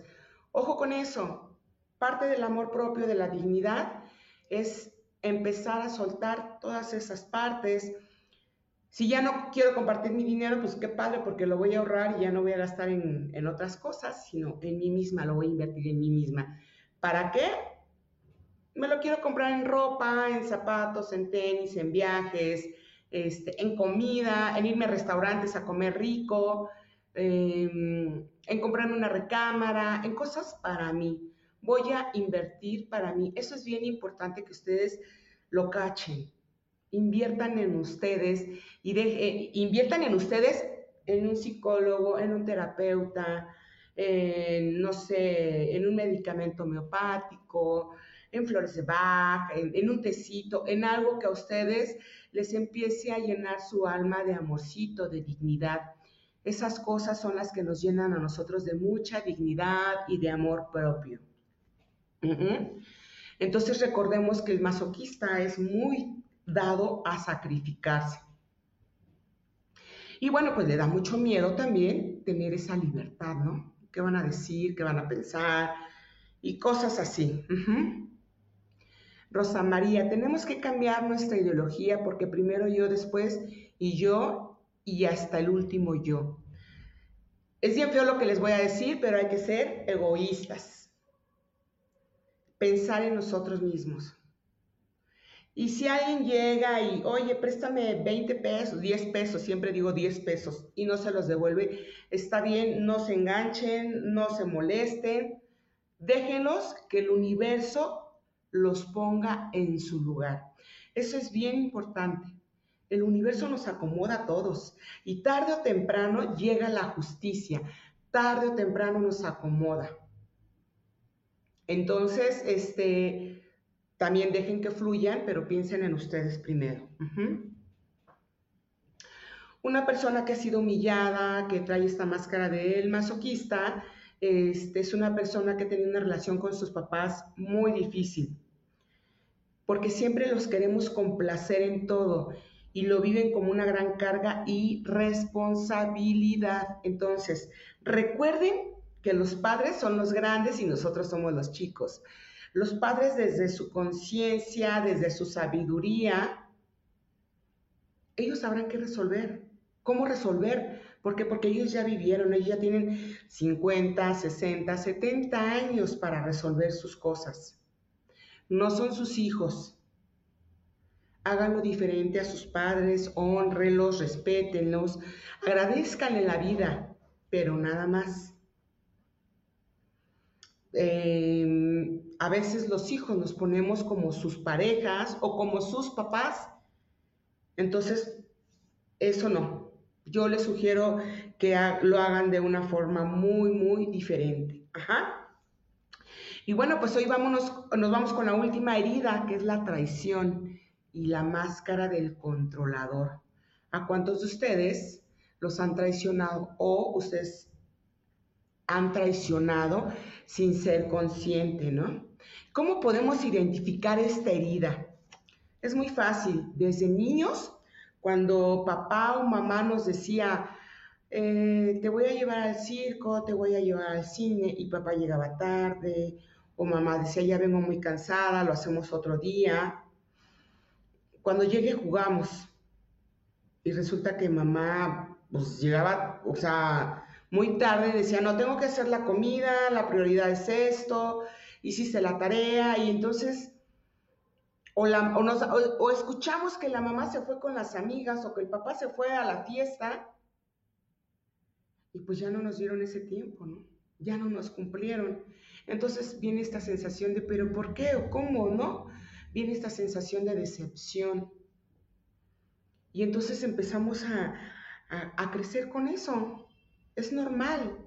ojo con eso, Parte del amor propio, de la dignidad, es empezar a soltar todas esas partes. Si ya no quiero compartir mi dinero, pues qué padre, porque lo voy a ahorrar y ya no voy a gastar en, en otras cosas, sino en mí misma, lo voy a invertir en mí misma. ¿Para qué? Me lo quiero comprar en ropa, en zapatos, en tenis, en viajes, este, en comida, en irme a restaurantes a comer rico, em, en comprarme una recámara, en cosas para mí voy a invertir para mí. Eso es bien importante que ustedes lo cachen. Inviertan en ustedes y eh, inviertan en ustedes en un psicólogo, en un terapeuta, en, no sé, en un medicamento homeopático, en flores de Bach, en, un tecito, en algo que a ustedes les empiece a llenar su alma de amorcito, de dignidad. Esas cosas son las que nos llenan a nosotros de mucha dignidad y de amor propio. Entonces recordemos que el masoquista es muy dado a sacrificarse. Y bueno, pues le da mucho miedo también tener esa libertad, ¿no? ¿Qué van a decir? ¿Qué van a pensar? Y cosas así. Rosa María, tenemos que cambiar nuestra ideología porque primero yo, después y yo y hasta el último yo. Es bien feo lo que les voy a decir, pero hay que ser egoístas pensar en nosotros mismos. Y si alguien llega y, oye, préstame 20 pesos, 10 pesos, siempre digo 10 pesos, y no se los devuelve, está bien, no se enganchen, no se molesten, déjenos que el universo los ponga en su lugar. Eso es bien importante. El universo nos acomoda a todos y tarde o temprano llega la justicia, tarde o temprano nos acomoda. Entonces, este, también dejen que fluyan, pero piensen en ustedes primero. Una persona que ha sido humillada, que trae esta máscara de masoquista, este, es una persona que tiene una relación con sus papás muy difícil, porque siempre los queremos complacer en todo y lo viven como una gran carga y responsabilidad. Entonces, recuerden que los padres son los grandes y nosotros somos los chicos. Los padres desde su conciencia, desde su sabiduría, ellos sabrán qué resolver, cómo resolver ¿Por qué? Porque ellos ya vivieron, ellos ya tienen 50, 60, 70 años para resolver sus cosas. No son sus hijos. Háganlo diferente a sus padres, honrenlos, respétenlos, agradezcanle la vida, pero nada más. Em, a veces los hijos nos ponemos como sus parejas o como sus papás. Entonces, eso no. Yo les sugiero que lo hagan de una forma muy, muy diferente. Ajá. Y bueno, pues hoy vámonos, nos vamos con la última herida, que es la traición y la máscara del controlador. ¿A cuántos de ustedes los han traicionado o ustedes han traicionado sin ser consciente, ¿no? ¿Cómo podemos identificar esta herida? Es muy fácil. Desde niños cuando papá o mamá nos decía, eh, te voy a llevar al circo, te voy a llevar al cine, y papá llegaba tarde, o mamá decía, ya vengo muy cansada, lo hacemos otro día. Cuando llegue jugamos. Y resulta que mamá pues, llegaba, o sea, muy tarde, decía, no, tengo que hacer la comida, la prioridad es esto, hiciste la tarea, y entonces o, o, escuchamos que la mamá se fue con las amigas o que el papá se fue a la fiesta y pues ya no nos dieron ese tiempo, ¿no? Ya no nos cumplieron. Entonces viene esta sensación de, pero ¿por qué o cómo, no? Viene esta sensación de decepción. Y entonces empezamos a, a crecer con eso. Es normal.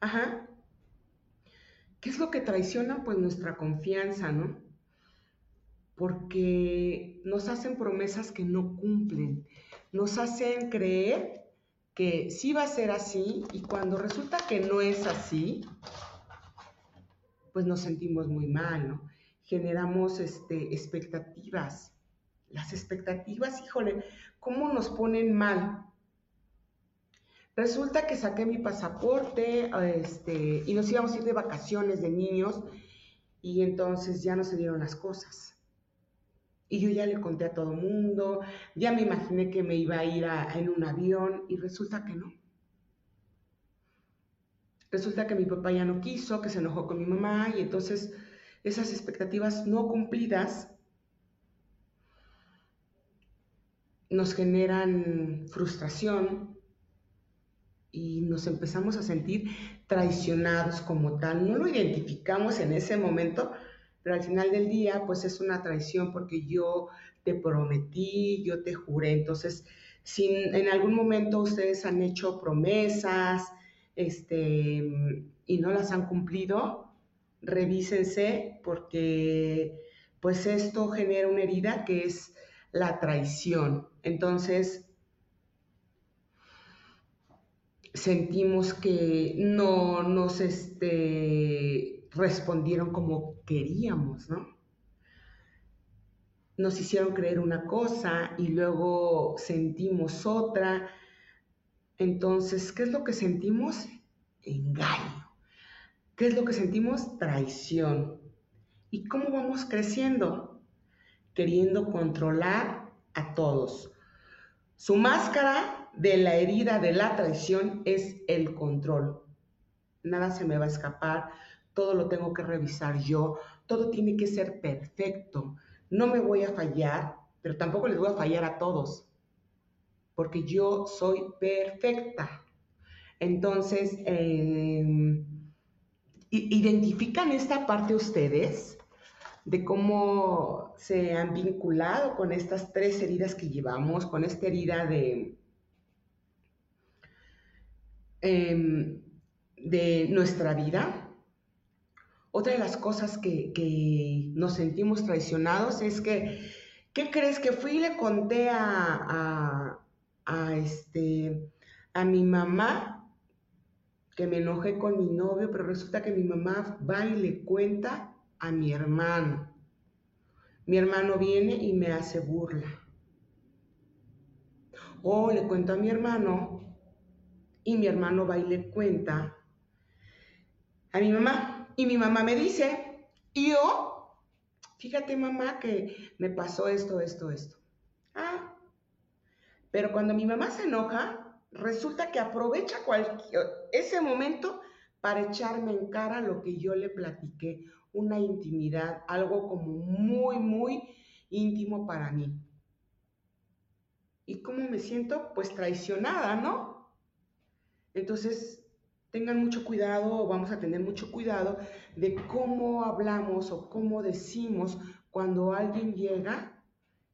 Ajá. ¿Qué es lo que traiciona? Pues nuestra confianza, ¿no? Porque nos hacen promesas que no cumplen, nos hacen creer que sí va a ser así y cuando resulta que no es así, pues nos sentimos muy mal, ¿no? Generamos este, expectativas. Las expectativas, híjole, ¿cómo nos ponen mal? Resulta que saqué mi pasaporte este, y nos íbamos a ir de vacaciones de niños y entonces ya no se dieron las cosas. Y yo ya le conté a todo mundo, ya me imaginé que me iba a ir en un avión y resulta que no. Resulta que mi papá ya no quiso, que se enojó con mi mamá y entonces esas expectativas no cumplidas nos generan frustración y nos empezamos a sentir traicionados como tal. No lo identificamos en ese momento, pero al final del día, pues es una traición porque yo te prometí, yo te juré. Entonces, si en algún momento ustedes han hecho promesas este, y no las han cumplido, revísense porque pues esto genera una herida que es la traición. Entonces, sentimos que no nos, este, respondieron como queríamos, ¿no? Nos hicieron creer una cosa y luego sentimos otra. Entonces, ¿qué es lo que sentimos? Engaño. ¿Qué es lo que sentimos? Traición. ¿Y cómo vamos creciendo? Queriendo controlar a todos. Su máscara de la herida de la traición es el control. Nada se me va a escapar, todo lo tengo que revisar yo, todo tiene que ser perfecto. No me voy a fallar, pero tampoco les voy a fallar a todos, porque yo soy perfecta. Entonces, em, ¿identifican esta parte ustedes? de cómo se han vinculado con estas tres heridas que llevamos, con esta herida de, em, de nuestra vida, otra de las cosas que, nos sentimos traicionados es que, ¿qué crees? Que fui y le conté a, este, a mi mamá que me enojé con mi novio, pero resulta que mi mamá va y le cuenta a mi hermano. Mi hermano viene y me hace burla. O le cuento a mi hermano y mi hermano va y le cuenta a mi mamá. Y mi mamá me dice, yo, fíjate mamá que me pasó esto, esto, esto. Ah, pero cuando mi mamá se enoja, resulta que aprovecha ese momento para echarme en cara lo que yo le platiqué, una intimidad, algo como muy, muy íntimo para mí. ¿Y cómo me siento? Pues traicionada, ¿no? Entonces, tengan mucho cuidado, vamos a tener mucho cuidado de cómo hablamos o cómo decimos cuando alguien llega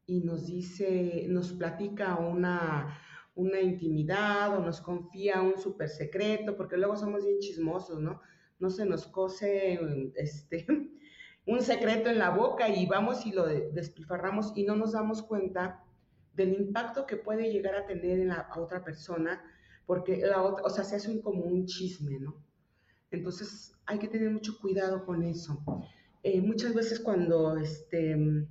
y nos dice, nos platica una, una intimidad o nos confía un súper secreto, porque luego somos bien chismosos, ¿no? No se nos cose este, un secreto en la boca y vamos y lo despilfarramos y no nos damos cuenta del impacto que puede llegar a tener en la otra persona, porque la otra, o sea, se hace como un chisme, ¿no? Entonces hay que tener mucho cuidado con eso. Eh, muchas veces cuando este,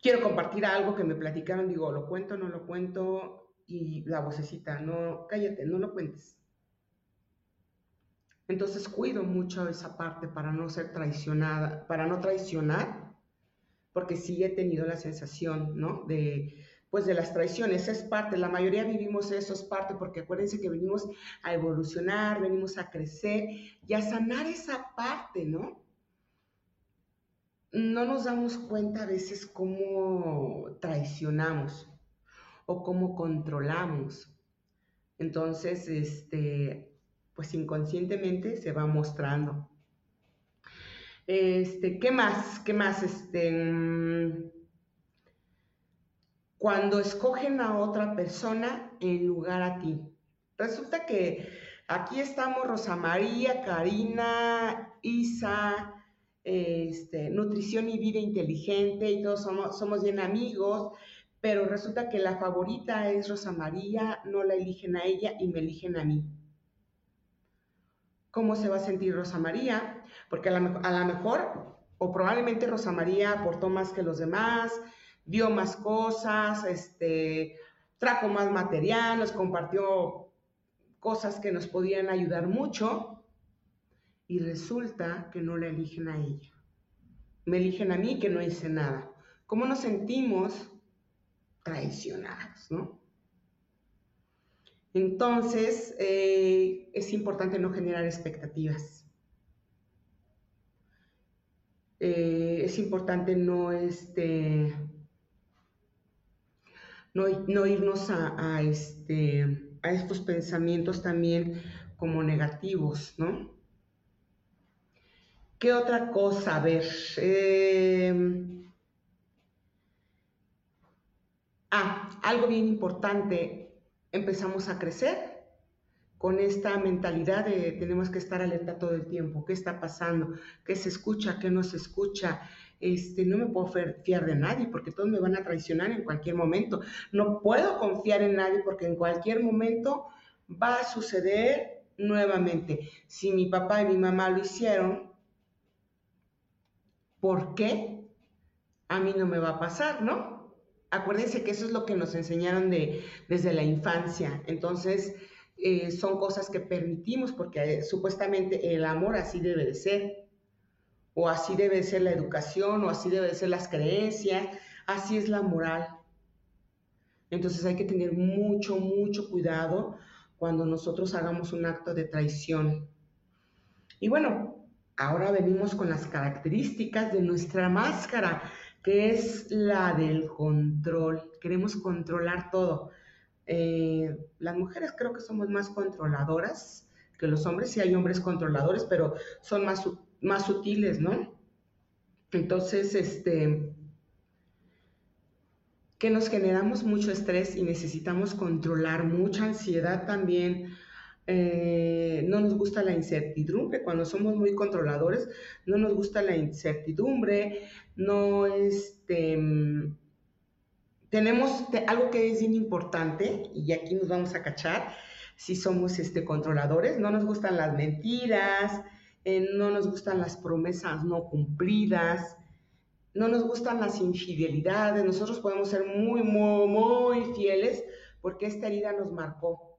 quiero compartir algo que me platicaron, digo, lo cuento, no lo cuento, y la vocecita, no, cállate, no lo cuentes. Entonces cuido mucho esa parte para no ser traicionada, para no traicionar, porque sí he tenido la sensación, ¿no? De, pues de las traiciones, es parte, la mayoría vivimos eso, es parte, porque acuérdense que venimos a evolucionar, venimos a crecer y a sanar esa parte, ¿no? no nos damos cuenta a veces cómo traicionamos o cómo controlamos. Entonces, este, pues inconscientemente se va mostrando. Este, ¿qué más? ¿Qué más? Este, mm, cuando escogen a otra persona en lugar a ti. Resulta que aquí estamos Rosa María, Karina, Isa, este, nutrición y vida inteligente y todos somos, somos bien amigos, pero resulta que la favorita es Rosa María, no la eligen a ella y me eligen a mí. ¿Cómo se va a sentir Rosa María? Porque a lo mejor, o probablemente Rosa María aportó más que los demás, dio más cosas, este, trajo más material, nos compartió cosas que nos podían ayudar mucho, y resulta que no la eligen a ella. Me eligen a mí que no hice nada. ¿Cómo nos sentimos traicionados, no? Entonces, eh, es importante no generar expectativas. Eh, es importante no, este, no, irnos a, a, este, a estos pensamientos también como negativos, ¿no? ¿Qué otra cosa? A ver. Em, ah, algo bien importante. Empezamos a crecer con esta mentalidad de tenemos que estar alerta todo el tiempo. ¿Qué está pasando? ¿Qué se escucha? ¿Qué no se escucha? Este, no me puedo fiar de nadie porque todos me van a traicionar en cualquier momento. No puedo confiar en nadie porque en cualquier momento va a suceder nuevamente. Si mi papá y mi mamá lo hicieron, ¿por qué a mí no me va a pasar, no? Acuérdense que eso es lo que nos enseñaron de, desde la infancia. Entonces, eh, son cosas que permitimos porque eh, supuestamente el amor así debe de ser, o así debe ser la educación, o así debe de ser las creencias, así es la moral. Entonces hay que tener mucho, mucho cuidado cuando nosotros hagamos un acto de traición. Y bueno, Ahora venimos con las características de nuestra máscara, que es la del control. Queremos controlar todo. Eh, las mujeres creo que somos más controladoras que los hombres. Sí hay hombres controladores, pero son más, más sutiles, ¿no? Entonces, este, que nos generamos mucho estrés y necesitamos controlar, mucha ansiedad también, eh, no nos gusta la incertidumbre, cuando somos muy controladores, no nos gusta la incertidumbre, no este, tenemos algo que es bien importante, y aquí nos vamos a cachar, si somos este, controladores, no nos gustan las mentiras, eh, no nos gustan las promesas no cumplidas, no nos gustan las infidelidades, nosotros podemos ser muy, muy, muy fieles porque esta herida nos marcó,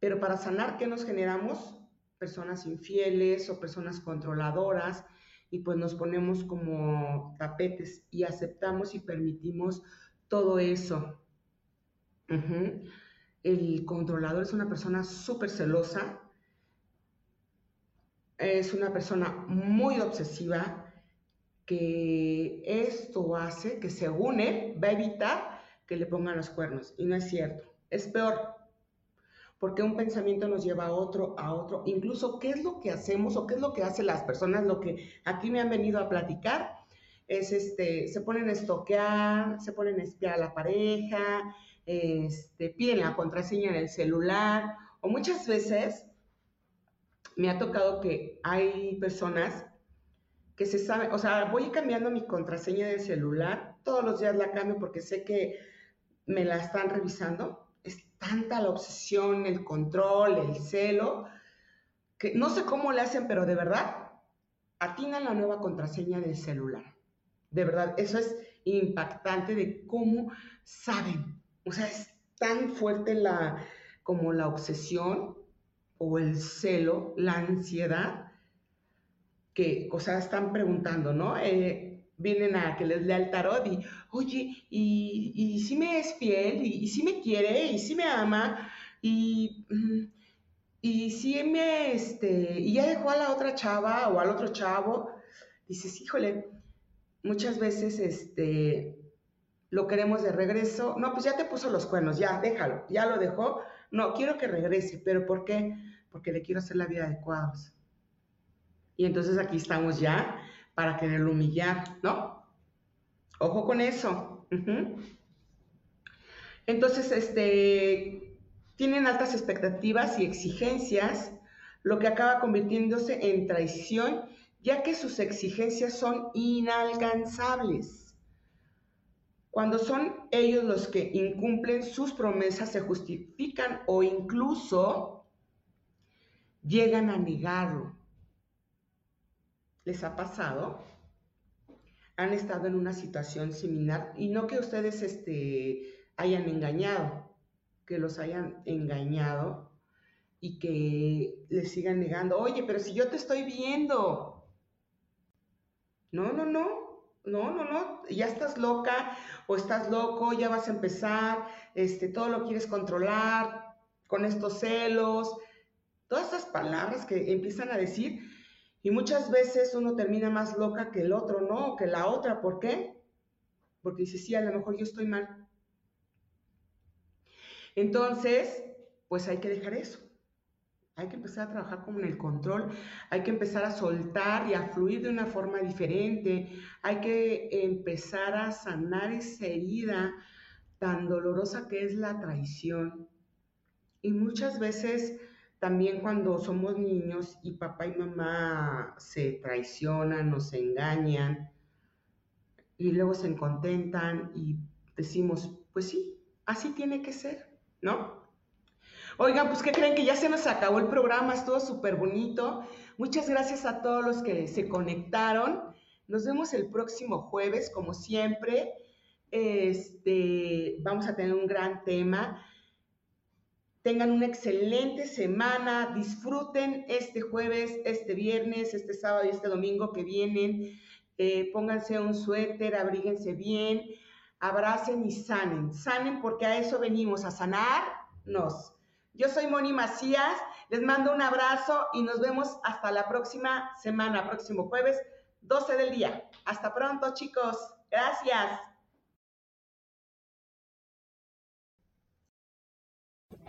pero para sanar, ¿qué nos generamos? Personas infieles o personas controladoras y pues nos ponemos como tapetes y aceptamos y permitimos todo eso. El controlador es una persona súper celosa, es una persona muy obsesiva, que esto hace que según él va a evitar que le pongan los cuernos. Y no es cierto, es peor. Porque un pensamiento nos lleva a otro, a otro. Incluso, ¿qué es lo que hacemos o qué es lo que hacen las personas? Lo que aquí me han venido a platicar es, este, se ponen a estoquear, se ponen a espiar a la pareja, este, piden la contraseña en el celular, o muchas veces me ha tocado que hay personas que se saben, o sea, voy cambiando mi contraseña del celular, todos los días la cambio porque sé que me la están revisando. Es tanta la obsesión, el control, el celo, que no sé cómo le hacen, pero de verdad, atinan la nueva contraseña del celular. De verdad, eso es impactante de cómo saben. O sea, es tan fuerte la, como la obsesión o el celo, la ansiedad, que, o sea, están preguntando, ¿no? Eh, vienen a que les lea el tarot y, oye, y, si me es fiel, y, si me quiere, y si me ama, y, mm, y si me, este, y ya dejó a la otra chava o al otro chavo, dices, híjole, muchas veces, este, lo queremos de regreso. No, pues ya te puso los cuernos, ya, déjalo, ya lo dejó. No, quiero que regrese, pero ¿por qué? Porque le quiero hacer la vida de cuadros. Y entonces aquí estamos ya para quererlo humillar, ¿no? Ojo con eso. Entonces, este, tienen altas expectativas y exigencias, lo que acaba convirtiéndose en traición, ya que sus exigencias son inalcanzables. Cuando son ellos los que incumplen sus promesas, se justifican o incluso llegan a negarlo. ¿Les ha pasado? Han estado en una situación similar y no que ustedes este, hayan engañado, que los hayan engañado y que les sigan negando, oye, pero si yo te estoy viendo. No, no, no, no, no, no, ya estás loca o estás loco, ya vas a empezar, este, todo lo quieres controlar con estos celos, todas estas palabras que empiezan a decir y muchas veces uno termina más loca que el otro, ¿no? que la otra, ¿por qué? Porque dice, sí, a lo mejor yo estoy mal. Entonces, pues hay que dejar eso. Hay que empezar a trabajar como en el control, hay que empezar a soltar y a fluir de una forma diferente, hay que empezar a sanar esa herida tan dolorosa que es la traición. Y muchas veces también cuando somos niños y papá y mamá se traicionan se engañan y luego se contentan y decimos, pues sí, así tiene que ser, ¿no? Oigan, pues ¿qué creen que ya se nos acabó el programa? Estuvo súper bonito. Muchas gracias a todos los que se conectaron. Nos vemos el próximo jueves, como siempre. Este, vamos a tener un gran tema. Tengan una excelente semana. Disfruten este jueves, este viernes, este sábado y este domingo que vienen. Eh, pónganse un suéter, abríguense bien, abracen y sanen. Sanen porque a eso venimos, a sanarnos. Yo soy Moni Macías, les mando un abrazo y nos vemos hasta la próxima semana, próximo jueves, 12 del día. Hasta pronto, chicos. Gracias.